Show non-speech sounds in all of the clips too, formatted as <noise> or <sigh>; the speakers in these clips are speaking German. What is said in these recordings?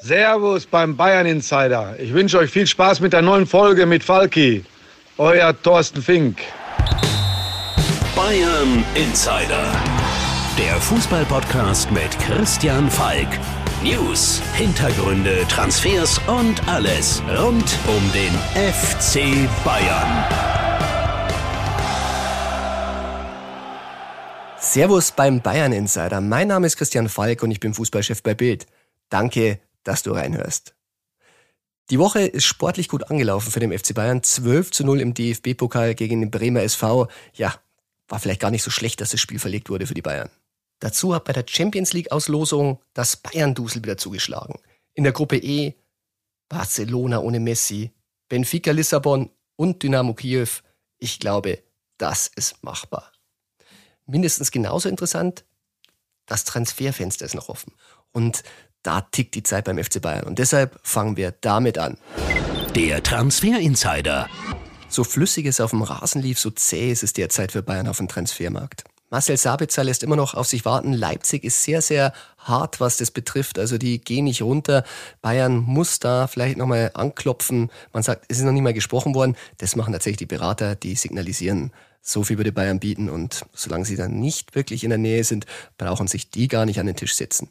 Servus beim Bayern Insider. Ich wünsche euch viel Spaß mit der neuen Folge mit Falki. Euer Thorsten Fink. Bayern Insider. Der Fußballpodcast mit Christian Falk. News, Hintergründe, Transfers und alles rund um den FC Bayern. Servus beim Bayern Insider. Mein Name ist Christian Falk und ich bin Fußballchef bei Bild. Danke, dass du reinhörst. Die Woche ist sportlich gut angelaufen für den FC Bayern. 12 zu 0 im DFB-Pokal gegen den Bremer SV. Ja, war vielleicht gar nicht so schlecht, dass das Spiel verlegt wurde für die Bayern. Dazu hat bei der Champions League-Auslosung das Bayern-Dusel wieder zugeschlagen. In der Gruppe E Barcelona ohne Messi, Benfica Lissabon und Dynamo Kiew. Ich glaube, das ist machbar. Mindestens genauso interessant, das Transferfenster ist noch offen. Und da tickt die Zeit beim FC Bayern. Und deshalb fangen wir damit an. Der Transfer Insider. So flüssig es auf dem Rasen lief, so zäh ist es derzeit für Bayern auf dem Transfermarkt. Marcel Sabitzer lässt immer noch auf sich warten. Leipzig ist sehr, sehr hart, was das betrifft. Also die gehen nicht runter. Bayern muss da vielleicht nochmal anklopfen. Man sagt, es ist noch nicht mal gesprochen worden. Das machen tatsächlich die Berater, die signalisieren, so viel würde Bayern bieten. Und solange sie dann nicht wirklich in der Nähe sind, brauchen sich die gar nicht an den Tisch setzen.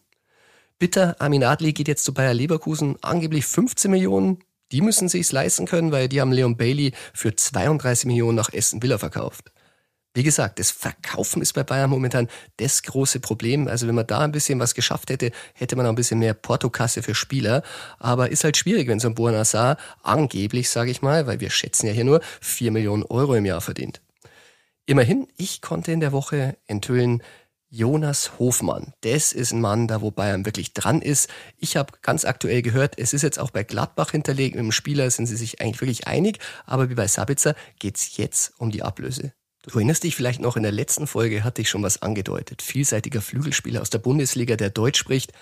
Bitter, Armin Adli geht jetzt zu Bayer Leverkusen, angeblich 15 Millionen. Die müssen sich's leisten können, weil die haben Leon Bailey für 32 Millionen nach Essen Villa verkauft. Wie gesagt, das Verkaufen ist bei Bayern momentan das große Problem. Also wenn man da ein bisschen was geschafft hätte, hätte man auch ein bisschen mehr Portokasse für Spieler. Aber ist halt schwierig, wenn so ein Buonasar angeblich, sage ich mal, weil wir schätzen ja hier nur, 4 Millionen Euro im Jahr verdient. Immerhin, ich konnte in der Woche enthüllen, Jonas Hofmann. Das ist ein Mann, da wo Bayern wirklich dran ist. Ich habe ganz aktuell gehört, es ist jetzt auch bei Gladbach hinterlegt. Mit dem Spieler sind sie sich eigentlich wirklich einig. Aber wie bei Sabitzer geht's jetzt um die Ablöse. Du erinnerst dich vielleicht noch, in der letzten Folge hatte ich schon was angedeutet. Vielseitiger Flügelspieler aus der Bundesliga, der Deutsch spricht.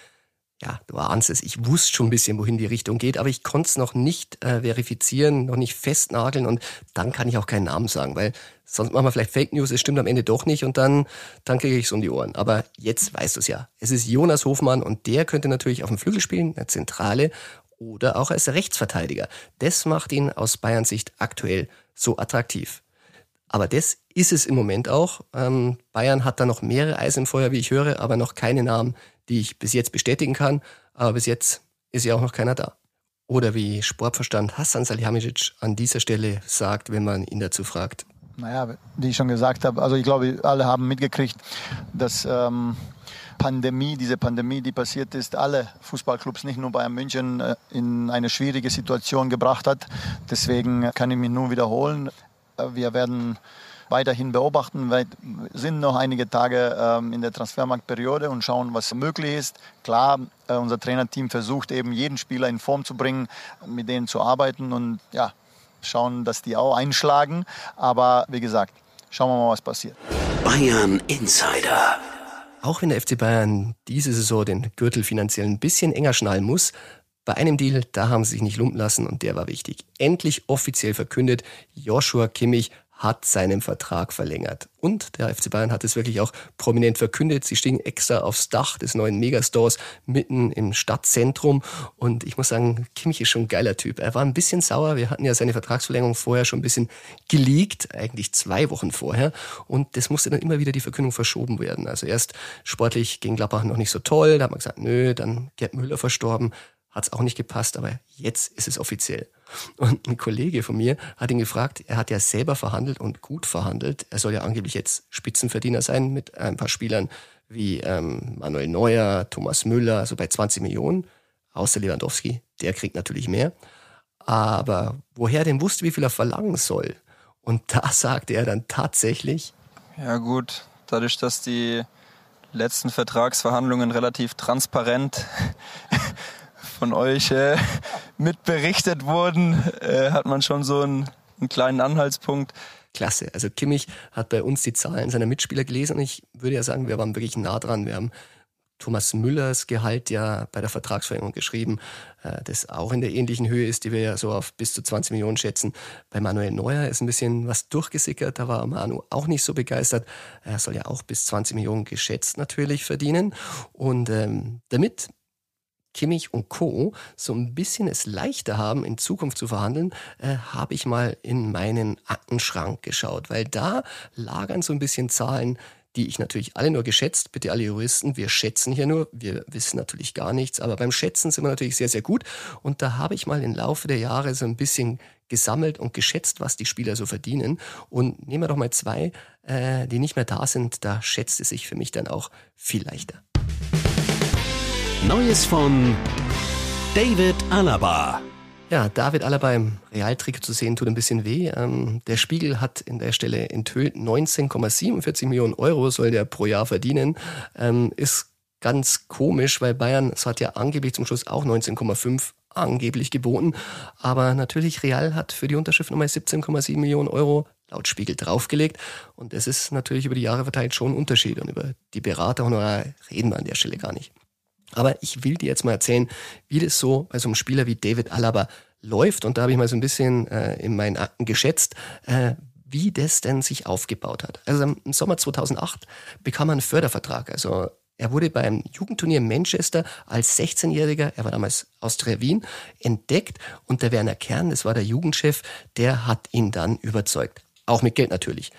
Ja, du ahnst es, ich wusste schon ein bisschen, wohin die Richtung geht, aber ich konnte es noch nicht äh, verifizieren, noch nicht festnageln und dann kann ich auch keinen Namen sagen, weil sonst machen wir vielleicht Fake News, es stimmt am Ende doch nicht und dann, dann kriege ich es um die Ohren. Aber jetzt weißt du es ja. Es ist Jonas Hofmann und der könnte natürlich auf dem Flügel spielen, eine Zentrale oder auch als Rechtsverteidiger. Das macht ihn aus Bayerns Sicht aktuell so attraktiv. Aber das ist es im Moment auch. Ähm, Bayern hat da noch mehrere Eisen im Feuer, wie ich höre, aber noch keine Namen, die ich bis jetzt bestätigen kann. Aber bis jetzt ist ja auch noch keiner da. Oder wie Sportverstand Hassan Salihamidzic an dieser Stelle sagt, wenn man ihn dazu fragt. Naja, wie ich schon gesagt habe, also ich glaube, alle haben mitgekriegt, dass ähm, Pandemie, diese Pandemie, die passiert ist, alle Fußballclubs, nicht nur Bayern München, äh, in eine schwierige Situation gebracht hat. Deswegen kann ich mich nur wiederholen. Wir werden weiterhin beobachten. Wir sind noch einige Tage ähm, in der Transfermarktperiode und schauen, was möglich ist. Klar, äh, unser Trainerteam versucht eben jeden Spieler in Form zu bringen, mit denen zu arbeiten und ja, schauen, dass die auch einschlagen. Aber wie gesagt, schauen wir mal, was passiert. Bayern Insider. Auch wenn der FC Bayern diese Saison den Gürtel finanziell ein bisschen enger schnallen muss, bei einem Deal, da haben sie sich nicht lumpen lassen und der war wichtig. Endlich offiziell verkündet, Joshua Kimmich hat seinen Vertrag verlängert. Und der FC Bayern hat es wirklich auch prominent verkündet. Sie stiegen extra aufs Dach des neuen Megastores mitten im Stadtzentrum. Und ich muss sagen, Kimmich ist schon ein geiler Typ. Er war ein bisschen sauer. Wir hatten ja seine Vertragsverlängerung vorher schon ein bisschen geleakt, eigentlich zwei Wochen vorher. Und das musste dann immer wieder die Verkündung verschoben werden. Also erst sportlich gegen Gladbach noch nicht so toll. Da hat man gesagt, nö, dann Gerd Müller verstorben hat es auch nicht gepasst, aber jetzt ist es offiziell. Und ein Kollege von mir hat ihn gefragt, er hat ja selber verhandelt und gut verhandelt. Er soll ja angeblich jetzt Spitzenverdiener sein mit ein paar Spielern wie ähm, Manuel Neuer, Thomas Müller, also bei 20 Millionen. Außer Lewandowski, der kriegt natürlich mehr. Aber woher denn wusste, wie viel er verlangen soll? Und da <laughs> sagte er dann tatsächlich. Ja gut, dadurch, dass die letzten Vertragsverhandlungen relativ transparent von euch äh, <laughs> mitberichtet wurden, äh, hat man schon so einen, einen kleinen Anhaltspunkt. Klasse. Also Kimmich hat bei uns die Zahlen seiner Mitspieler gelesen und ich würde ja sagen, wir waren wirklich nah dran. Wir haben Thomas Müllers Gehalt ja bei der Vertragsverlängerung geschrieben, äh, das auch in der ähnlichen Höhe ist, die wir ja so auf bis zu 20 Millionen schätzen. Bei Manuel Neuer ist ein bisschen was durchgesickert, da war Manu auch nicht so begeistert. Er soll ja auch bis 20 Millionen geschätzt natürlich verdienen. Und ähm, damit Kimmich und Co. so ein bisschen es leichter haben, in Zukunft zu verhandeln, äh, habe ich mal in meinen Aktenschrank geschaut, weil da lagern so ein bisschen Zahlen, die ich natürlich alle nur geschätzt, bitte alle Juristen, wir schätzen hier nur, wir wissen natürlich gar nichts, aber beim Schätzen sind wir natürlich sehr, sehr gut. Und da habe ich mal im Laufe der Jahre so ein bisschen gesammelt und geschätzt, was die Spieler so verdienen. Und nehmen wir doch mal zwei, äh, die nicht mehr da sind, da schätzt es sich für mich dann auch viel leichter. Neues von David Alaba. Ja, David Alaba im Realtrikot zu sehen, tut ein bisschen weh. Ähm, der Spiegel hat in der Stelle enthüllt, 19,47 Millionen Euro soll der pro Jahr verdienen. Ähm, ist ganz komisch, weil Bayern, es hat ja angeblich zum Schluss auch 19,5 angeblich geboten. Aber natürlich, Real hat für die Unterschrift nochmal 17,7 Millionen Euro laut Spiegel draufgelegt. Und das ist natürlich über die Jahre verteilt schon ein Unterschied. Und über die Beraterhonorare reden wir an der Stelle gar nicht. Aber ich will dir jetzt mal erzählen, wie das so bei so einem Spieler wie David Alaba läuft. Und da habe ich mal so ein bisschen äh, in meinen Akten geschätzt, äh, wie das denn sich aufgebaut hat. Also im Sommer 2008 bekam er einen Fördervertrag. Also er wurde beim Jugendturnier in Manchester als 16-Jähriger, er war damals Austria Wien, entdeckt und der Werner Kern, das war der Jugendchef, der hat ihn dann überzeugt. Auch mit Geld natürlich.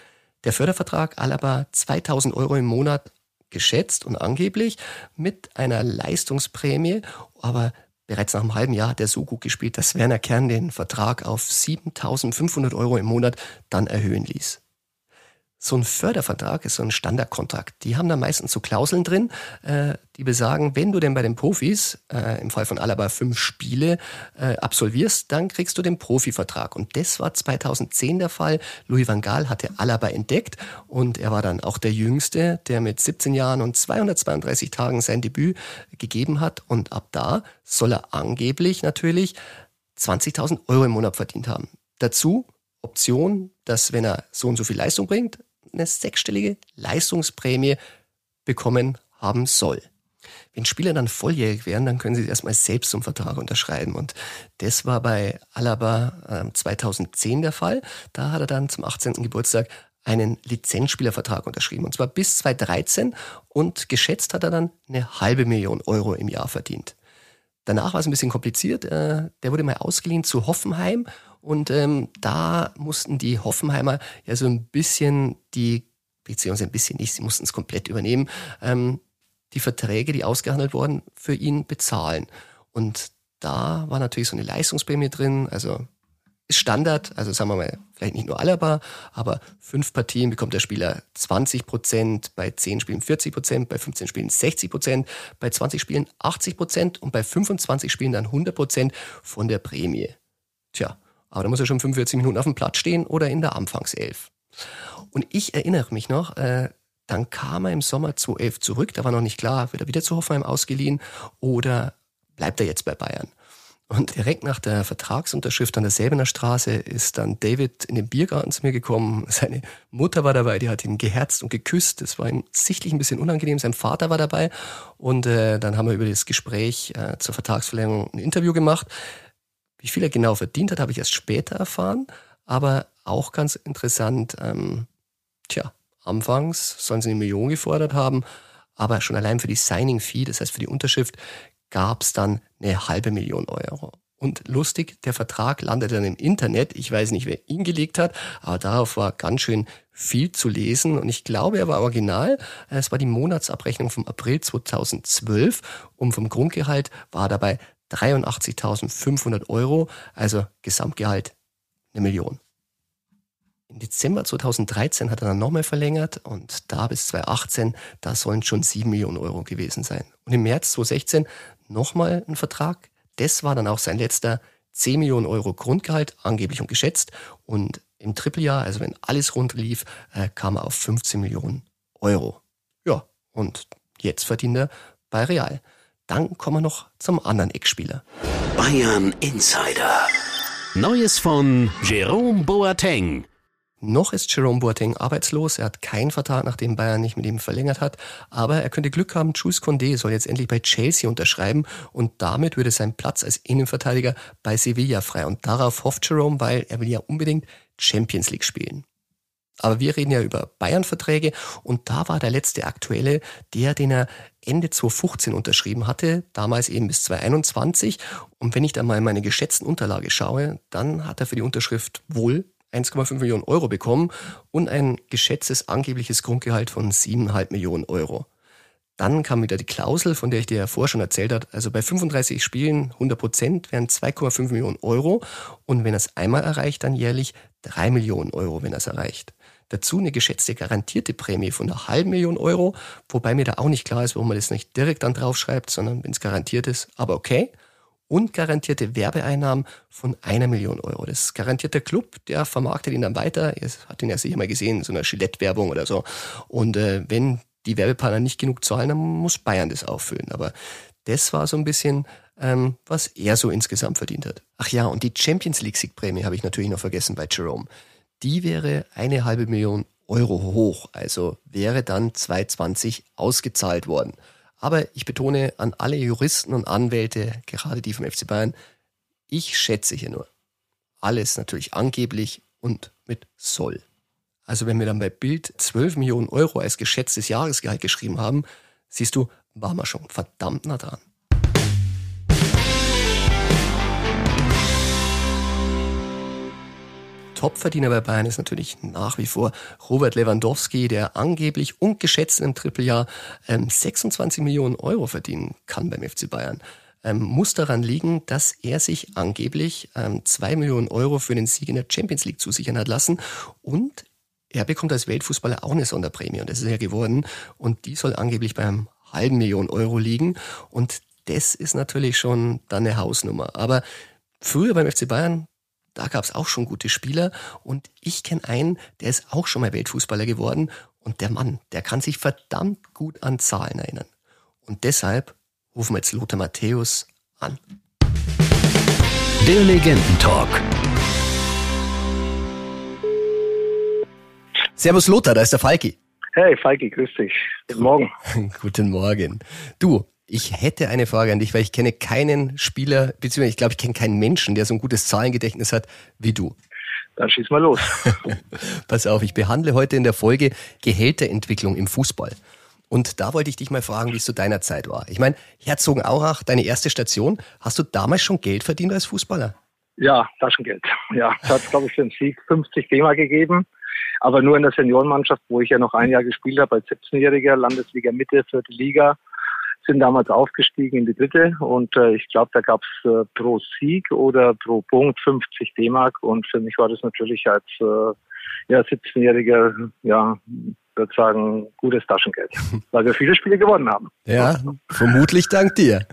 Der Fördervertrag Alaba 2000 Euro im Monat geschätzt und angeblich mit einer Leistungsprämie, aber bereits nach einem halben Jahr hat er so gut gespielt, dass Werner Kern den Vertrag auf 7500 Euro im Monat dann erhöhen ließ so ein Fördervertrag ist so ein Standardkontrakt. Die haben da meistens so Klauseln drin, äh, die besagen, wenn du denn bei den Profis, äh, im Fall von Alaba fünf Spiele äh, absolvierst, dann kriegst du den Profivertrag. Und das war 2010 der Fall. Louis van Gaal hatte Alaba entdeckt und er war dann auch der Jüngste, der mit 17 Jahren und 232 Tagen sein Debüt gegeben hat. Und ab da soll er angeblich natürlich 20.000 Euro im Monat verdient haben. Dazu Option, dass wenn er so und so viel Leistung bringt, eine sechsstellige Leistungsprämie bekommen haben soll. Wenn Spieler dann volljährig wären, dann können sie erstmal selbst zum Vertrag unterschreiben. Und das war bei Alaba äh, 2010 der Fall. Da hat er dann zum 18. Geburtstag einen Lizenzspielervertrag unterschrieben. Und zwar bis 2013. Und geschätzt hat er dann eine halbe Million Euro im Jahr verdient. Danach war es ein bisschen kompliziert. Äh, der wurde mal ausgeliehen zu Hoffenheim und ähm, da mussten die Hoffenheimer ja so ein bisschen die, beziehungsweise ein bisschen nicht, sie mussten es komplett übernehmen, ähm, die Verträge, die ausgehandelt wurden, für ihn bezahlen. Und da war natürlich so eine Leistungsprämie drin, also ist Standard, also sagen wir mal, vielleicht nicht nur Alaba, aber fünf Partien bekommt der Spieler 20 Prozent, bei 10 Spielen 40 Prozent, bei 15 Spielen 60 Prozent, bei 20 Spielen 80 Prozent und bei 25 Spielen dann 100 Prozent von der Prämie. Tja, aber da muss er schon 45 Minuten auf dem Platz stehen oder in der Anfangself. Und ich erinnere mich noch, äh, dann kam er im Sommer 2011 zurück. Da war noch nicht klar, wird er wieder zu Hoffenheim ausgeliehen oder bleibt er jetzt bei Bayern? Und direkt nach der Vertragsunterschrift an der Säbener Straße ist dann David in den Biergarten zu mir gekommen. Seine Mutter war dabei, die hat ihn geherzt und geküsst. Das war ihm sichtlich ein bisschen unangenehm. Sein Vater war dabei. Und äh, dann haben wir über das Gespräch äh, zur Vertragsverlängerung ein Interview gemacht. Wie viel er genau verdient hat, habe ich erst später erfahren, aber auch ganz interessant. Ähm, tja, anfangs sollen sie eine Million gefordert haben, aber schon allein für die Signing-Fee, das heißt für die Unterschrift, gab es dann eine halbe Million Euro. Und lustig, der Vertrag landete dann im Internet. Ich weiß nicht, wer ihn gelegt hat, aber darauf war ganz schön viel zu lesen. Und ich glaube, er war original. Es war die Monatsabrechnung vom April 2012 und vom Grundgehalt war dabei 83.500 Euro, also Gesamtgehalt eine Million. Im Dezember 2013 hat er dann nochmal verlängert und da bis 2018, da sollen schon 7 Millionen Euro gewesen sein. Und im März 2016 nochmal ein Vertrag. Das war dann auch sein letzter 10 Millionen Euro Grundgehalt, angeblich und geschätzt. Und im Trippeljahr, also wenn alles rund lief, äh, kam er auf 15 Millionen Euro. Ja, und jetzt verdient er bei Real. Dann kommen wir noch zum anderen Eckspieler. Bayern Insider. Neues von Jerome Boateng. Noch ist Jerome Boateng arbeitslos. Er hat keinen Vertrag, nachdem Bayern nicht mit ihm verlängert hat. Aber er könnte Glück haben. Jules Condé soll jetzt endlich bei Chelsea unterschreiben. Und damit würde sein Platz als Innenverteidiger bei Sevilla frei. Und darauf hofft Jerome, weil er will ja unbedingt Champions League spielen. Aber wir reden ja über Bayern-Verträge und da war der letzte aktuelle, der, den er Ende 2015 unterschrieben hatte, damals eben bis 2021. Und wenn ich da mal in meine geschätzten Unterlage schaue, dann hat er für die Unterschrift wohl 1,5 Millionen Euro bekommen und ein geschätztes angebliches Grundgehalt von 7,5 Millionen Euro. Dann kam wieder die Klausel, von der ich dir ja vorher schon erzählt habe. Also bei 35 Spielen 100 Prozent wären 2,5 Millionen Euro. Und wenn er es einmal erreicht, dann jährlich 3 Millionen Euro, wenn er es erreicht. Dazu eine geschätzte garantierte Prämie von einer halben Million Euro, wobei mir da auch nicht klar ist, warum man das nicht direkt dann draufschreibt, sondern wenn es garantiert ist, aber okay. Und garantierte Werbeeinnahmen von einer Million Euro. Das garantiert der Club, der vermarktet ihn dann weiter. Ihr habt ihn ja sicher mal gesehen, so einer Gillette-Werbung oder so. Und äh, wenn die Werbepartner nicht genug zahlen, dann muss Bayern das auffüllen. Aber das war so ein bisschen, ähm, was er so insgesamt verdient hat. Ach ja, und die Champions League Siegprämie habe ich natürlich noch vergessen bei Jerome. Die wäre eine halbe Million Euro hoch, also wäre dann 2020 ausgezahlt worden. Aber ich betone an alle Juristen und Anwälte, gerade die vom FC Bayern, ich schätze hier nur. Alles natürlich angeblich und mit soll. Also wenn wir dann bei Bild 12 Millionen Euro als geschätztes Jahresgehalt geschrieben haben, siehst du, waren wir schon verdammt nah dran. Topverdiener bei Bayern ist natürlich nach wie vor Robert Lewandowski, der angeblich und geschätzt im Trippeljahr ähm, 26 Millionen Euro verdienen kann beim FC Bayern. Ähm, muss daran liegen, dass er sich angeblich ähm, 2 Millionen Euro für den Sieg in der Champions League zusichern hat lassen und er bekommt als Weltfußballer auch eine Sonderprämie und das ist er geworden. Und die soll angeblich beim halben Million Euro liegen. Und das ist natürlich schon dann eine Hausnummer. Aber früher beim FC Bayern, da gab es auch schon gute Spieler. Und ich kenne einen, der ist auch schon mal Weltfußballer geworden. Und der Mann, der kann sich verdammt gut an Zahlen erinnern. Und deshalb rufen wir jetzt Lothar Matthäus an. Der Legendentalk. Servus Lothar, da ist der Falki. Hey Falki, grüß dich. Guten Morgen. <laughs> Guten Morgen. Du, ich hätte eine Frage an dich, weil ich kenne keinen Spieler, beziehungsweise ich glaube, ich kenne keinen Menschen, der so ein gutes Zahlengedächtnis hat wie du. Dann schieß mal los. <laughs> Pass auf, ich behandle heute in der Folge Gehälterentwicklung im Fußball. Und da wollte ich dich mal fragen, wie es zu deiner Zeit war. Ich meine, Herzogenaurach, deine erste Station, hast du damals schon Geld verdient als Fußballer? Ja, Taschengeld. Ja, es hat, glaube ich, für den Sieg 50 GEMA gegeben aber nur in der Seniorenmannschaft, wo ich ja noch ein Jahr gespielt habe als 17-Jähriger, Landesliga Mitte, vierte Liga, sind damals aufgestiegen in die dritte und äh, ich glaube, da gab es äh, pro Sieg oder pro Punkt 50 D-Mark und für mich war das natürlich als äh, ja, 17-Jähriger, ja, würde sagen, gutes Taschengeld, <laughs> weil wir viele Spiele gewonnen haben. Ja, vermutlich dank dir.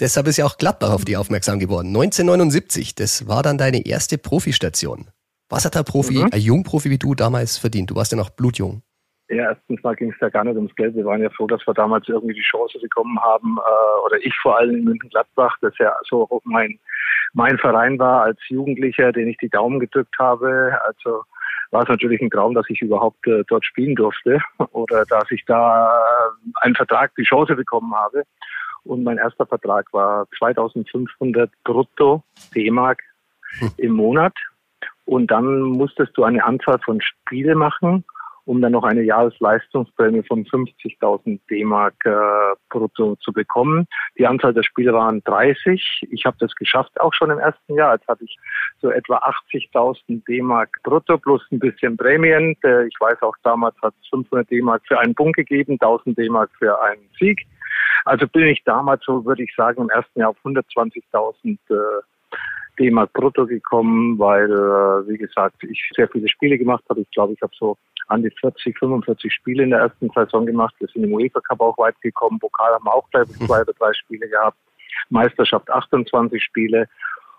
Deshalb ist ja auch Gladbach auf die aufmerksam geworden. 1979, das war dann deine erste Profistation. Was hat der Profi, mhm. ein Jungprofi wie du damals verdient? Du warst ja noch blutjung. Ja, erstens mal ging es ja gar nicht ums Geld. Wir waren ja froh, dass wir damals irgendwie die Chance bekommen haben, äh, oder ich vor allem in München-Gladbach, das ja so mein, mein Verein war als Jugendlicher, den ich die Daumen gedrückt habe. Also war es natürlich ein Traum, dass ich überhaupt äh, dort spielen durfte <laughs> oder dass ich da äh, einen Vertrag, die Chance bekommen habe. Und mein erster Vertrag war 2500 brutto D-Mark hm. im Monat. Und dann musstest du eine Anzahl von Spiele machen, um dann noch eine Jahresleistungsprämie von 50.000 D-Mark äh, brutto zu bekommen. Die Anzahl der Spiele waren 30. Ich habe das geschafft auch schon im ersten Jahr. Jetzt hatte ich so etwa 80.000 D-Mark brutto plus ein bisschen Prämien. Ich weiß auch, damals hat es 500 D-Mark für einen Punkt gegeben, 1000 D-Mark für einen Sieg. Also bin ich damals so, würde ich sagen, im ersten Jahr auf 120.000 äh, D-Mark brutto gekommen, weil, äh, wie gesagt, ich sehr viele Spiele gemacht habe. Ich glaube, ich habe so an die 40, 45 Spiele in der ersten Saison gemacht. Wir sind im UEFA Cup auch weit gekommen. Pokal haben wir auch gleich zwei oder drei Spiele gehabt. Meisterschaft 28 Spiele.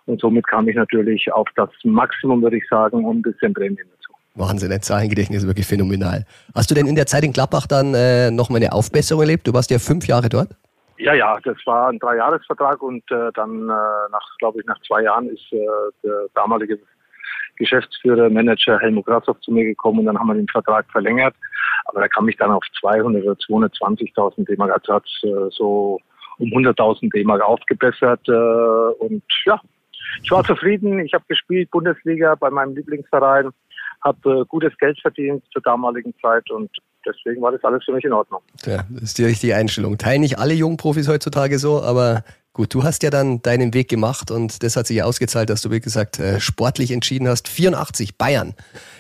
Und somit kam ich natürlich auf das Maximum, würde ich sagen, und ein bisschen Prämien dazu. Wahnsinn, dein Zahlengedächtnis ist wirklich phänomenal. Hast du denn in der Zeit in Gladbach dann äh, noch mal eine Aufbesserung erlebt? Du warst ja fünf Jahre dort. Ja, ja, das war ein Dreijahresvertrag und äh, dann äh, nach, glaube ich, nach zwei Jahren ist äh, der damalige Geschäftsführer, Manager Helmut Grashoff zu mir gekommen und dann haben wir den Vertrag verlängert. Aber da kam ich dann auf 200 oder 220.000 D-Mark. Also hat äh, so um 100.000 D-Mark aufgebessert. Äh, und ja, ich war zufrieden. Ich habe gespielt Bundesliga bei meinem Lieblingsverein habe äh, gutes Geld verdient zur damaligen Zeit und deswegen war das alles für mich in Ordnung. Ja, das ist die richtige Einstellung. Teilen nicht alle jungen Profis heutzutage so, aber gut, du hast ja dann deinen Weg gemacht und das hat sich ja ausgezahlt, dass du, wie gesagt, äh, sportlich entschieden hast. 84, Bayern.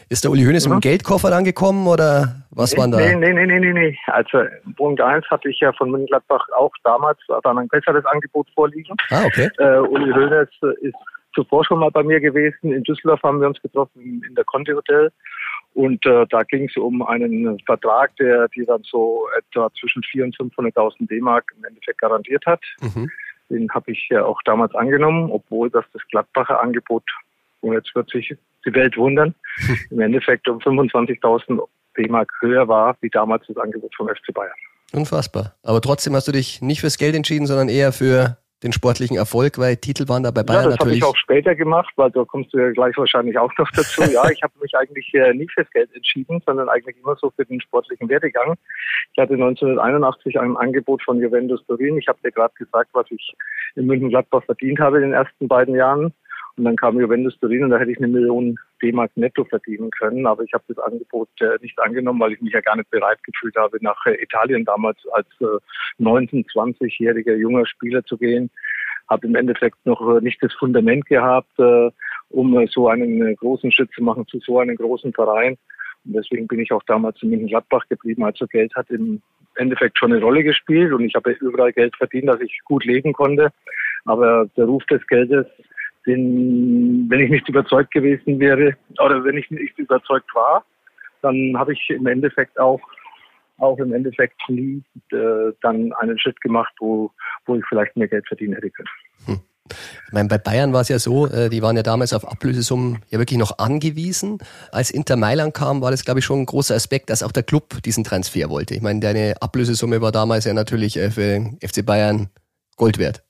Ist der Uli Hoeneß mhm. mit dem Geldkoffer dann gekommen oder was nee, waren da? Nee, nee, nee, nee, nee, nee. Also Punkt 1 hatte ich ja von Mönchengladbach auch damals dann ein besseres Angebot vorliegen. Ah, okay. Äh, Uli Hoeneß ist zuvor schon mal bei mir gewesen. In Düsseldorf haben wir uns getroffen in der Conti Hotel. Und äh, da ging es um einen Vertrag, der die dann so etwa zwischen 400.000 und 500.000 D-Mark im Endeffekt garantiert hat. Mhm. Den habe ich ja auch damals angenommen, obwohl das das Gladbacher Angebot, und jetzt wird sich die Welt wundern, <laughs> im Endeffekt um 25.000 D-Mark höher war, wie damals das Angebot vom FC Bayern. Unfassbar. Aber trotzdem hast du dich nicht fürs Geld entschieden, sondern eher für den sportlichen Erfolg, weil Titel waren da bei Bayern ja, das natürlich. Das habe ich auch später gemacht, weil da kommst du ja gleich wahrscheinlich auch noch dazu. <laughs> ja, ich habe mich eigentlich äh, nie fürs Geld entschieden, sondern eigentlich immer so für den sportlichen Werdegang. Ich hatte 1981 ein Angebot von Juventus Turin. Ich habe dir gerade gesagt, was ich in München-Gladbach verdient habe in den ersten beiden Jahren. Und dann kam Juventus Turin und da hätte ich eine Million D-Mark netto verdienen können. Aber ich habe das Angebot äh, nicht angenommen, weil ich mich ja gar nicht bereit gefühlt habe, nach äh, Italien damals als äh, 19-, 20-jähriger junger Spieler zu gehen. Habe im Endeffekt noch äh, nicht das Fundament gehabt, äh, um äh, so einen großen Schritt zu machen zu so einem großen Verein. Und deswegen bin ich auch damals in München-Gladbach geblieben. Also Geld hat im Endeffekt schon eine Rolle gespielt und ich habe überall Geld verdient, dass ich gut leben konnte. Aber der Ruf des Geldes den, wenn ich nicht überzeugt gewesen wäre oder wenn ich nicht überzeugt war, dann habe ich im Endeffekt auch auch im Endeffekt nie äh, dann einen Schritt gemacht, wo, wo ich vielleicht mehr Geld verdienen hätte können. Hm. Ich meine, bei Bayern war es ja so, äh, die waren ja damals auf Ablösesummen ja wirklich noch angewiesen. Als Inter Mailand kam, war das, glaube ich, schon ein großer Aspekt, dass auch der Club diesen Transfer wollte. Ich meine, deine Ablösesumme war damals ja natürlich äh, für FC Bayern Gold wert.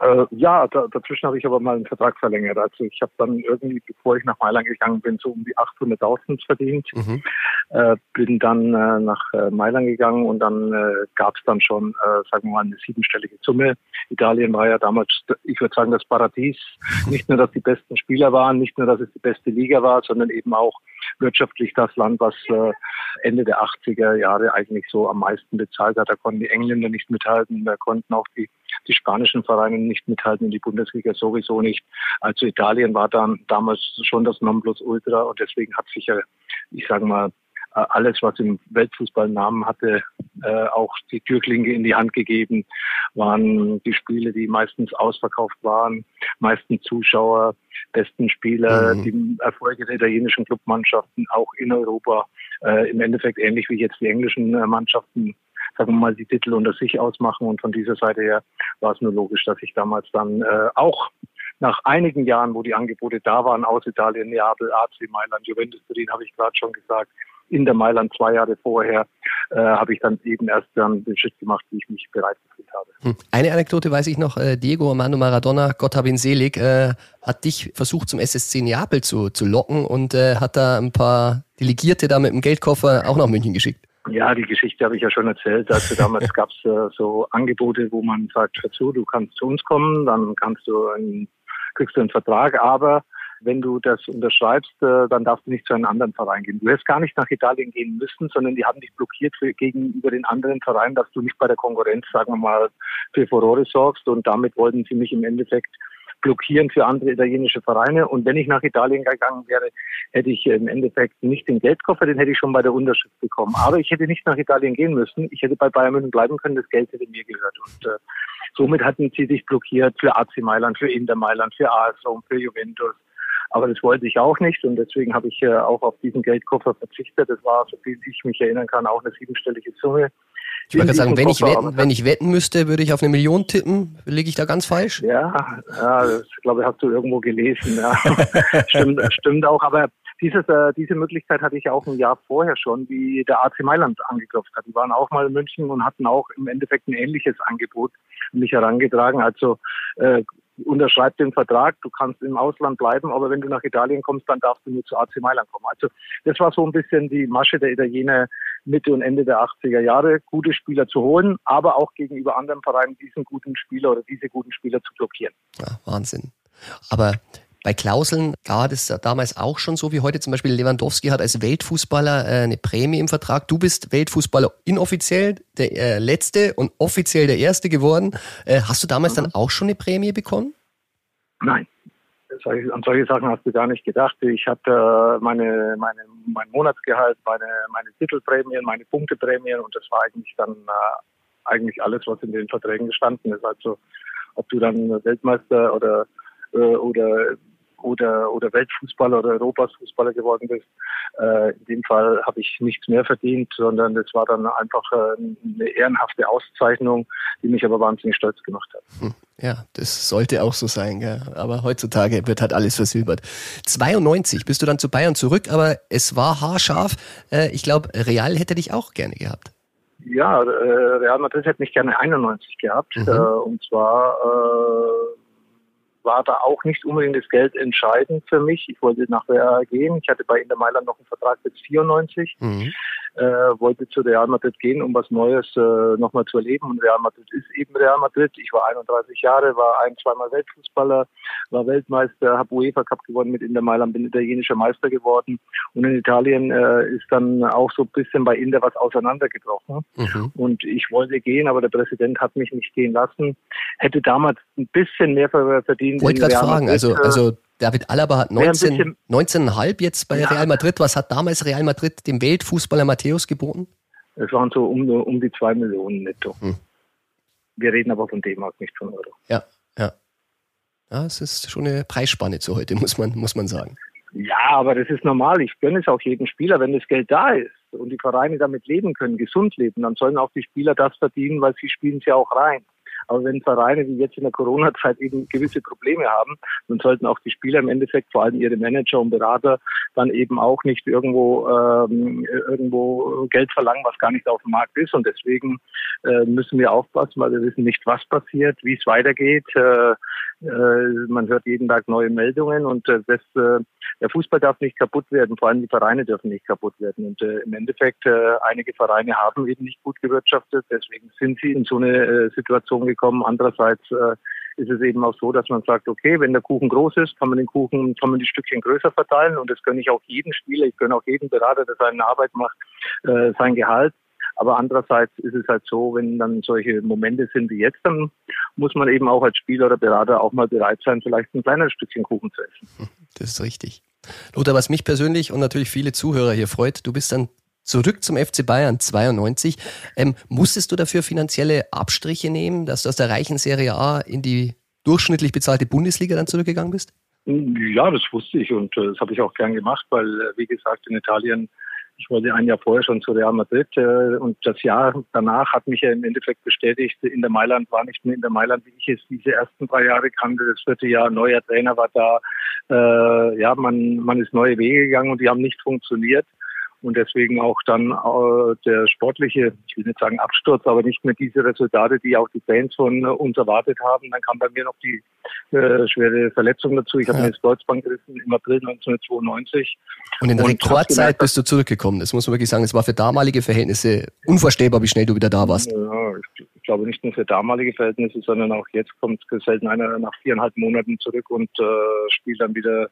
Äh, ja, da, dazwischen habe ich aber mal einen Vertrag verlängert. Also ich habe dann irgendwie, bevor ich nach Mailand gegangen bin, so um die 800.000 verdient. Mhm. Äh, bin dann äh, nach äh, Mailand gegangen und dann äh, gab es dann schon, äh, sagen wir mal, eine siebenstellige Summe. Italien war ja damals, ich würde sagen, das Paradies. <laughs> Nicht nur, dass die besten Spieler waren, nicht nur, dass es die beste Liga war, sondern eben auch wirtschaftlich das Land, was äh, Ende der 80er Jahre eigentlich so am meisten bezahlt hat. Da konnten die Engländer nicht mithalten, da konnten auch die, die spanischen Vereine nicht mithalten, die Bundesliga sowieso nicht. Also Italien war dann damals schon das Nonplusultra und deswegen hat sich ja, ich sage mal, alles, was im Weltfußball Namen hatte, äh, auch die Türklinke in die Hand gegeben, waren die Spiele, die meistens ausverkauft waren, meisten Zuschauer, besten Spieler, mhm. die Erfolge der italienischen Clubmannschaften auch in Europa, äh, im Endeffekt ähnlich wie jetzt die englischen äh, Mannschaften sagen wir mal, die Titel unter sich ausmachen. Und von dieser Seite her war es nur logisch, dass ich damals dann äh, auch nach einigen Jahren, wo die Angebote da waren, aus Italien, Neapel, AC Mailand, Juventus Turin, habe ich gerade schon gesagt, in der Mailand zwei Jahre vorher äh, habe ich dann eben erst dann den Schritt gemacht, wie ich mich bereit gefühlt habe. Hm. Eine Anekdote weiß ich noch, äh, Diego Armando Maradona, Gott hab ihn selig, äh, hat dich versucht zum SSC Neapel zu, zu locken und äh, hat da ein paar Delegierte da mit dem Geldkoffer auch nach München geschickt. Ja, die Geschichte habe ich ja schon erzählt. Also damals <laughs> gab es äh, so Angebote, wo man sagt, hör zu, du kannst zu uns kommen, dann kannst du einen, kriegst du einen Vertrag, aber wenn du das unterschreibst, äh, dann darfst du nicht zu einem anderen Verein gehen. Du hättest gar nicht nach Italien gehen müssen, sondern die haben dich blockiert für, gegenüber den anderen Vereinen, dass du nicht bei der Konkurrenz, sagen wir mal, für Furore sorgst. Und damit wollten sie mich im Endeffekt blockieren für andere italienische Vereine. Und wenn ich nach Italien gegangen wäre, hätte ich im Endeffekt nicht den Geldkoffer, den hätte ich schon bei der Unterschrift bekommen. Aber ich hätte nicht nach Italien gehen müssen. Ich hätte bei Bayern München bleiben können. Das Geld hätte mir gehört. Und äh, somit hatten sie sich blockiert für AC Mailand, für Inter Mailand, für AS Rom, für Juventus. Aber das wollte ich auch nicht und deswegen habe ich äh, auch auf diesen Geldkoffer verzichtet. Das war, so viel ich mich erinnern kann, auch eine siebenstellige Summe. Ich wollte sagen, wenn ich, wetten, wenn ich wetten müsste, würde ich auf eine Million tippen. Liege ich da ganz falsch? Ja, ja das glaube ich, hast du irgendwo gelesen. Ja. <laughs> stimmt, stimmt auch. Aber dieses, äh, diese Möglichkeit hatte ich auch ein Jahr vorher schon, wie der AC Mailand angeklopft hat. Die waren auch mal in München und hatten auch im Endeffekt ein ähnliches Angebot an mich herangetragen. Also äh, unterschreib den Vertrag, du kannst im Ausland bleiben, aber wenn du nach Italien kommst, dann darfst du nur zu AC Mailand kommen. Also das war so ein bisschen die Masche der Italiener Mitte und Ende der 80er Jahre, gute Spieler zu holen, aber auch gegenüber anderen Vereinen diesen guten Spieler oder diese guten Spieler zu blockieren. Ja, Wahnsinn. Aber Bei Klauseln war das damals auch schon so wie heute. Zum Beispiel Lewandowski hat als Weltfußballer äh, eine Prämie im Vertrag. Du bist Weltfußballer inoffiziell der äh, letzte und offiziell der erste geworden. Äh, hast du damals mhm. dann auch schon eine Prämie bekommen? Nein. An solche Sachen hast du gar nicht gedacht. Ich hatte meine, meine, mein Monatsgehalt, meine, meine Titelprämien, meine Punkteprämien und das war eigentlich dann eigentlich alles, was in den Verträgen gestanden ist. Also ob du dann Weltmeister oder oder oder, oder Weltfußballer oder Europas Fußballer geworden bist. Äh, in dem Fall habe ich nichts mehr verdient, sondern es war dann einfach äh, eine ehrenhafte Auszeichnung, die mich aber wahnsinnig stolz gemacht hat. Hm. Ja, das sollte auch so sein, gell? aber heutzutage wird halt alles versilbert. 92 bist du dann zu Bayern zurück, aber es war haarscharf. Äh, ich glaube, Real hätte dich auch gerne gehabt. Ja, äh, Real Madrid hätte mich gerne 91 gehabt. Mhm. Äh, und zwar äh, war da auch nicht unbedingt das Geld entscheidend für mich. Ich wollte nach Real gehen. Ich hatte bei Inter Mailand noch einen Vertrag bis 94. Mhm wollte zu Real Madrid gehen, um was Neues äh, nochmal zu erleben. Und Real Madrid ist eben Real Madrid. Ich war 31 Jahre, war ein, zweimal Weltfußballer, war Weltmeister, habe UEFA Cup gewonnen mit Inter Mailand, bin italienischer Meister geworden. Und in Italien äh, ist dann auch so ein bisschen bei Inter was auseinandergebrochen. Mhm. Und ich wollte gehen, aber der Präsident hat mich nicht gehen lassen. Hätte damals ein bisschen mehr verdient. Wollte gerade fragen, also, also David Alaba hat 19, 19,5 jetzt bei ja. Real Madrid. Was hat damals Real Madrid dem Weltfußballer Matthäus geboten? Es waren so um, um die 2 Millionen netto. Hm. Wir reden aber von D-Mark, nicht von Euro. Ja, ja. Ja, es ist schon eine Preisspanne zu heute, <laughs> muss man, muss man sagen. Ja, aber das ist normal. Ich gönne es auch jedem Spieler, wenn das Geld da ist und die Vereine damit leben können, gesund leben, dann sollen auch die Spieler das verdienen, weil sie spielen es ja auch rein. Aber wenn Vereine wie jetzt in der Corona-Zeit eben gewisse Probleme haben, dann sollten auch die Spieler im Endeffekt, vor allem ihre Manager und Berater, dann eben auch nicht irgendwo ähm, irgendwo Geld verlangen, was gar nicht auf dem Markt ist. Und deswegen äh, müssen wir aufpassen, weil wir wissen nicht, was passiert, wie es weitergeht. Äh, man hört jeden Tag neue Meldungen und äh, das, äh, der Fußball darf nicht kaputt werden, vor allem die Vereine dürfen nicht kaputt werden. Und äh, im Endeffekt, äh, einige Vereine haben eben nicht gut gewirtschaftet, deswegen sind sie in so eine äh, Situation gekommen. Andererseits äh, ist es eben auch so, dass man sagt, okay, wenn der Kuchen groß ist, kann man den Kuchen, kann man die Stückchen größer verteilen und das gönne ich auch jedem Spieler, ich gönne auch jedem Berater, der seine Arbeit macht, äh, sein Gehalt. Aber andererseits ist es halt so, wenn dann solche Momente sind wie jetzt, dann muss man eben auch als Spieler oder Berater auch mal bereit sein, vielleicht ein kleines Stückchen Kuchen zu essen. Das ist richtig. Lothar, was mich persönlich und natürlich viele Zuhörer hier freut, du bist dann zurück zum FC Bayern 92. Ähm, musstest du dafür finanzielle Abstriche nehmen, dass du aus der reichen Serie A in die durchschnittlich bezahlte Bundesliga dann zurückgegangen bist? Ja, das wusste ich und äh, das habe ich auch gern gemacht, weil, äh, wie gesagt, in Italien ich wollte ein Jahr vorher schon zu Real Madrid äh, und das Jahr danach hat mich ja im Endeffekt bestätigt, in der Mailand war nicht mehr in der Mailand, wie ich es diese ersten drei Jahre kannte. Das vierte Jahr, neuer Trainer war da. Äh, ja, man, man ist neue Wege gegangen und die haben nicht funktioniert und deswegen auch dann äh, der sportliche, ich will nicht sagen Absturz, aber nicht mehr diese Resultate, die auch die Fans von äh, uns erwartet haben. Dann kam bei mir noch die äh, schwere Verletzung dazu. Ich ja. habe mir das Kreuzband gerissen im April 1992. Und in der Rekordzeit bist du zurückgekommen. Das muss man wirklich sagen. Es war für damalige Verhältnisse unvorstellbar, wie schnell du wieder da warst. Ja, ich, ich glaube nicht nur für damalige Verhältnisse, sondern auch jetzt kommt selten einer nach viereinhalb Monaten zurück und äh, spielt dann wieder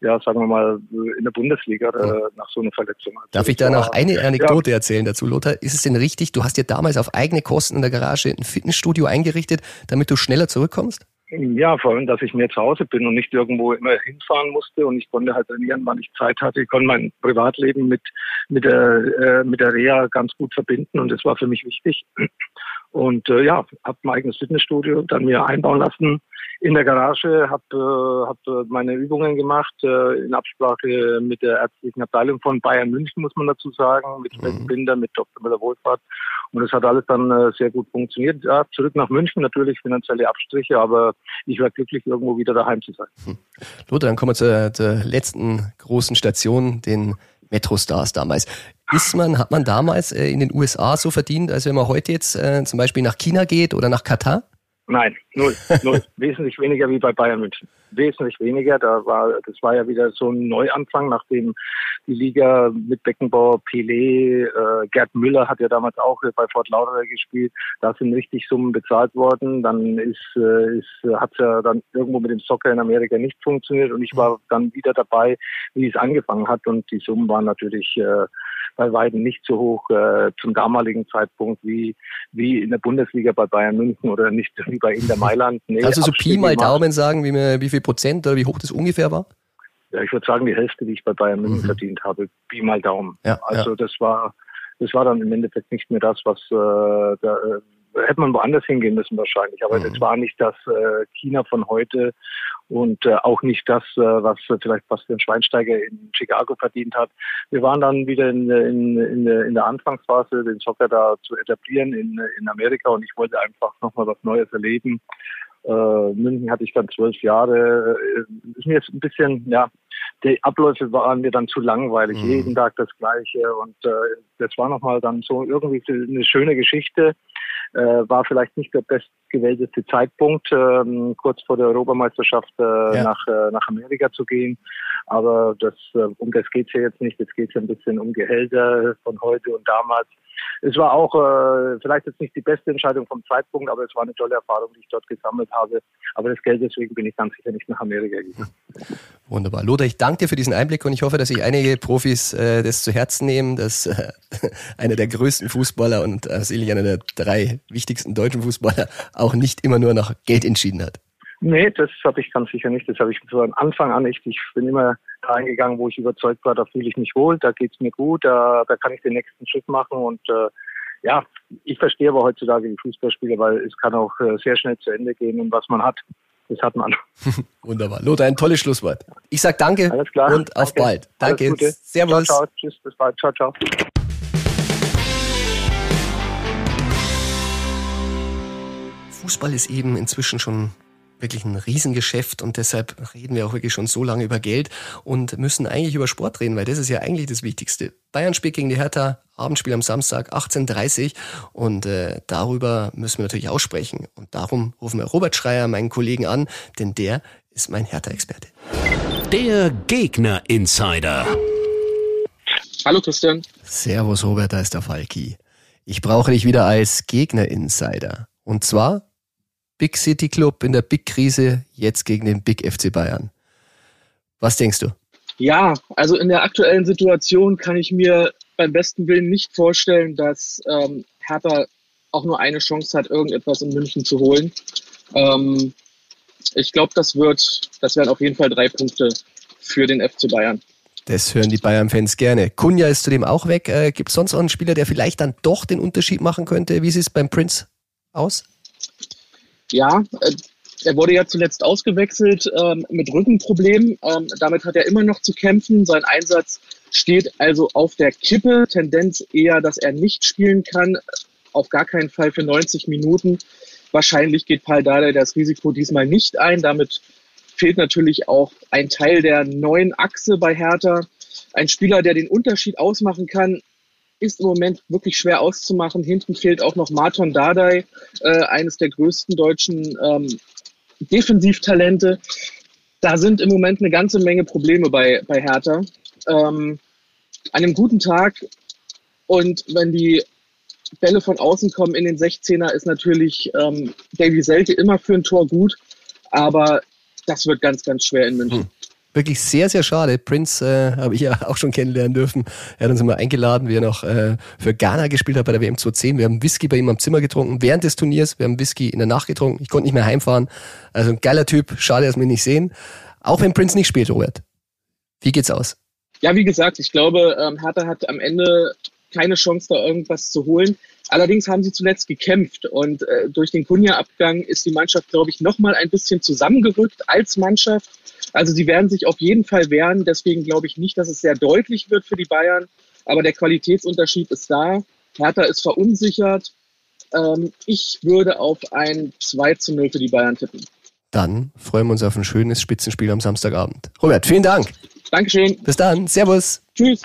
ja, sagen wir mal, in der Bundesliga äh, nach so einer Verletzung. Also Darf ich da noch eine Anekdote ja. erzählen dazu, Lothar? Ist es denn richtig, du hast dir damals auf eigene Kosten in der Garage ein Fitnessstudio eingerichtet, damit du schneller zurückkommst? Ja, vor allem, dass ich mehr zu Hause bin und nicht irgendwo immer hinfahren musste und ich konnte halt trainieren, wann ich Zeit hatte. Ich konnte mein Privatleben mit, mit der, äh, mit der Reha ganz gut verbinden und das war für mich wichtig. Und äh, ja, habe mein eigenes Fitnessstudio dann mir einbauen lassen in der Garage, habe äh, hab äh, meine Übungen gemacht äh, in Absprache mit der ärztlichen Abteilung von Bayern München, muss man dazu sagen, mit mhm. Binder, mit Dr. Müller-Wohlfahrt. Und es hat alles dann äh, sehr gut funktioniert. Ja, zurück nach München, natürlich finanzielle Abstriche, aber ich war glücklich, irgendwo wieder daheim zu sein. Hm. Lothar, dann kommen wir zur, zur letzten großen Station, den Metrostars damals. Ist man, hat man damals äh, in den USA so verdient, als wenn man heute jetzt äh, zum Beispiel nach China geht oder nach Katar? Nein, null, null. <laughs> Wesentlich weniger wie bei Bayern München. Wesentlich weniger. Da war, das war ja wieder so ein Neuanfang, nachdem die Liga mit Beckenbauer, Pelé, äh, Gerd Müller hat ja damals auch bei Fort Lauderdale gespielt. Da sind richtig Summen bezahlt worden. Dann ist, äh, ist, hat es ja dann irgendwo mit dem Soccer in Amerika nicht funktioniert und ich war dann wieder dabei, wie es angefangen hat und die Summen waren natürlich äh, bei Weitem nicht so hoch äh, zum damaligen Zeitpunkt wie, wie in der Bundesliga bei Bayern München oder nicht <laughs> wie bei Inter Mailand. Nee, du so Pi mal Daumen sagen, wie, wie viel Prozent oder wie hoch das ungefähr war? Ja, ich würde sagen, die Hälfte, die ich bei Bayern München mhm. verdient habe, Pi mal Daumen. Ja, also ja. das war das war dann im Endeffekt nicht mehr das, was äh, da, äh, hätte man woanders hingehen müssen wahrscheinlich. Aber mhm. das war nicht das äh, China von heute und äh, auch nicht das, äh, was vielleicht Bastian Schweinsteiger in Chicago verdient hat. Wir waren dann wieder in, in, in, in der Anfangsphase, den Soccer da zu etablieren in, in Amerika und ich wollte einfach nochmal was Neues erleben. Äh, München hatte ich dann zwölf Jahre. Äh, ist mir jetzt ein bisschen, ja, die Abläufe waren mir dann zu langweilig, mhm. jeden Tag das Gleiche und äh, das war nochmal dann so irgendwie eine schöne Geschichte äh, war vielleicht nicht der bestgewählteste Zeitpunkt, ähm, kurz vor der Europameisterschaft äh, ja. nach, äh, nach Amerika zu gehen. Aber das, äh, um das geht's ja jetzt nicht. Jetzt geht's ja ein bisschen um Gehälter von heute und damals. Es war auch äh, vielleicht jetzt nicht die beste Entscheidung vom Zeitpunkt, aber es war eine tolle Erfahrung, die ich dort gesammelt habe. Aber das Geld deswegen bin ich ganz sicher nicht nach Amerika gegangen. <laughs> Wunderbar. Lothar, ich danke dir für diesen Einblick und ich hoffe, dass sich einige Profis äh, das zu Herzen nehmen, dass äh, <laughs> einer der größten Fußballer und äh, sicherlich einer der drei wichtigsten deutschen Fußballer auch nicht immer nur nach Geld entschieden hat. Nee, das habe ich ganz sicher nicht. Das habe ich von Anfang an nicht. Ich bin immer reingegangen, wo ich überzeugt war, da fühle ich mich wohl, da geht's mir gut, da, da kann ich den nächsten Schritt machen und äh, ja, ich verstehe aber heutzutage die Fußballspiele, weil es kann auch äh, sehr schnell zu Ende gehen und was man hat, das hat man. <laughs> Wunderbar. Lothar, ein tolles Schlusswort. Ich sag danke Alles klar. und auf danke. bald. Danke. Servus. Ciao, ciao. Tschüss, bis bald. Ciao, ciao. Fußball ist eben inzwischen schon wirklich ein Riesengeschäft und deshalb reden wir auch wirklich schon so lange über Geld und müssen eigentlich über Sport reden, weil das ist ja eigentlich das Wichtigste. Bayern spielt gegen die Hertha, Abendspiel am Samstag 18.30 und äh, darüber müssen wir natürlich aussprechen. Und darum rufen wir Robert Schreier, meinen Kollegen, an, denn der ist mein Hertha-Experte. Der Gegner-Insider. Hallo Christian. Servus Robert, da ist der Falki. Ich brauche dich wieder als Gegner-Insider. Und zwar Big City Club in der Big Krise, jetzt gegen den Big FC Bayern. Was denkst du? Ja, also in der aktuellen Situation kann ich mir beim besten Willen nicht vorstellen, dass ähm, Hertha auch nur eine Chance hat, irgendetwas in München zu holen. Ähm, ich glaube, das wird, das werden auf jeden Fall drei Punkte für den FC Bayern. Das hören die Bayern-Fans gerne. Kunja ist zudem auch weg. Äh, Gibt es sonst noch einen Spieler, der vielleicht dann doch den Unterschied machen könnte? Wie sieht es beim Prince aus? Ja, äh, er wurde ja zuletzt ausgewechselt ähm, mit Rückenproblemen. Ähm, damit hat er immer noch zu kämpfen. Sein Einsatz steht also auf der Kippe. Tendenz eher, dass er nicht spielen kann. Auf gar keinen Fall für 90 Minuten. Wahrscheinlich geht Paul Dardai das Risiko diesmal nicht ein. Damit fehlt natürlich auch ein Teil der neuen Achse bei Hertha. Ein Spieler, der den Unterschied ausmachen kann, ist im Moment wirklich schwer auszumachen. Hinten fehlt auch noch Marton Dardai, äh, eines der größten deutschen ähm, Defensivtalente. Da sind im Moment eine ganze Menge Probleme bei, bei Hertha. Ähm, an einem guten Tag und wenn die Bälle von außen kommen in den 16er, ist natürlich ähm, Davy Selke immer für ein Tor gut, aber das wird ganz, ganz schwer in München. Hm wirklich sehr, sehr schade. Prince äh, habe ich ja <laughs> auch schon kennenlernen dürfen. Er hat uns immer eingeladen, wie er noch äh, für Ghana gespielt hat bei der WM 2010. Wir haben Whisky bei ihm am Zimmer getrunken während des Turniers. Wir haben Whisky in der Nacht getrunken. Ich konnte nicht mehr heimfahren. Also ein geiler Typ. Schade, dass wir ihn nicht sehen. Auch wenn Prince nicht spielt, Robert. Wie geht's aus? Ja, wie gesagt, ich glaube, ähm, Hertha hat am Ende keine Chance, da irgendwas zu holen. Allerdings haben sie zuletzt gekämpft und äh, durch den Kunja-Abgang ist die Mannschaft, glaube ich, nochmal ein bisschen zusammengerückt als Mannschaft. Also sie werden sich auf jeden Fall wehren. Deswegen glaube ich nicht, dass es sehr deutlich wird für die Bayern. Aber der Qualitätsunterschied ist da. Hertha ist verunsichert. Ähm, ich würde auf ein 2 zu 0 für die Bayern tippen. Dann freuen wir uns auf ein schönes Spitzenspiel am Samstagabend. Robert, vielen Dank. Dankeschön. Bis dann. Servus. Tschüss.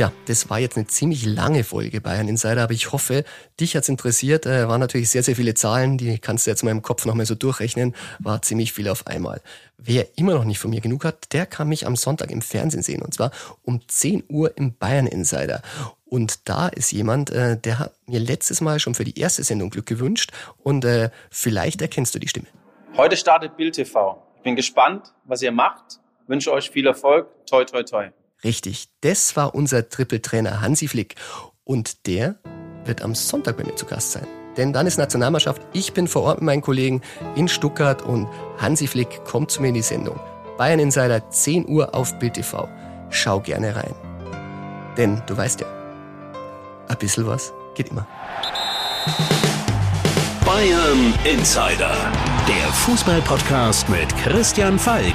Tja, das war jetzt eine ziemlich lange Folge Bayern Insider, aber ich hoffe, dich hat's interessiert. Äh, waren natürlich sehr, sehr viele Zahlen, die kannst du jetzt in meinem Kopf nochmal so durchrechnen. War ziemlich viel auf einmal. Wer immer noch nicht von mir genug hat, der kann mich am Sonntag im Fernsehen sehen und zwar um 10 Uhr im Bayern Insider. Und da ist jemand, äh, der hat mir letztes Mal schon für die erste Sendung Glück gewünscht und äh, vielleicht erkennst du die Stimme. Heute startet Bild TV. Ich bin gespannt, was ihr macht. Wünsche euch viel Erfolg. Toi, toi, toi. Richtig, das war unser Trippeltrainer Hansi Flick. Und der wird am Sonntag bei mir zu Gast sein. Denn dann ist Nationalmannschaft. Ich bin vor Ort mit meinen Kollegen in Stuttgart und Hansi Flick kommt zu mir in die Sendung. Bayern Insider 10 Uhr auf Bild TV. Schau gerne rein. Denn du weißt ja, ein bisschen was geht immer. Bayern Insider, der Fußballpodcast mit Christian Falk.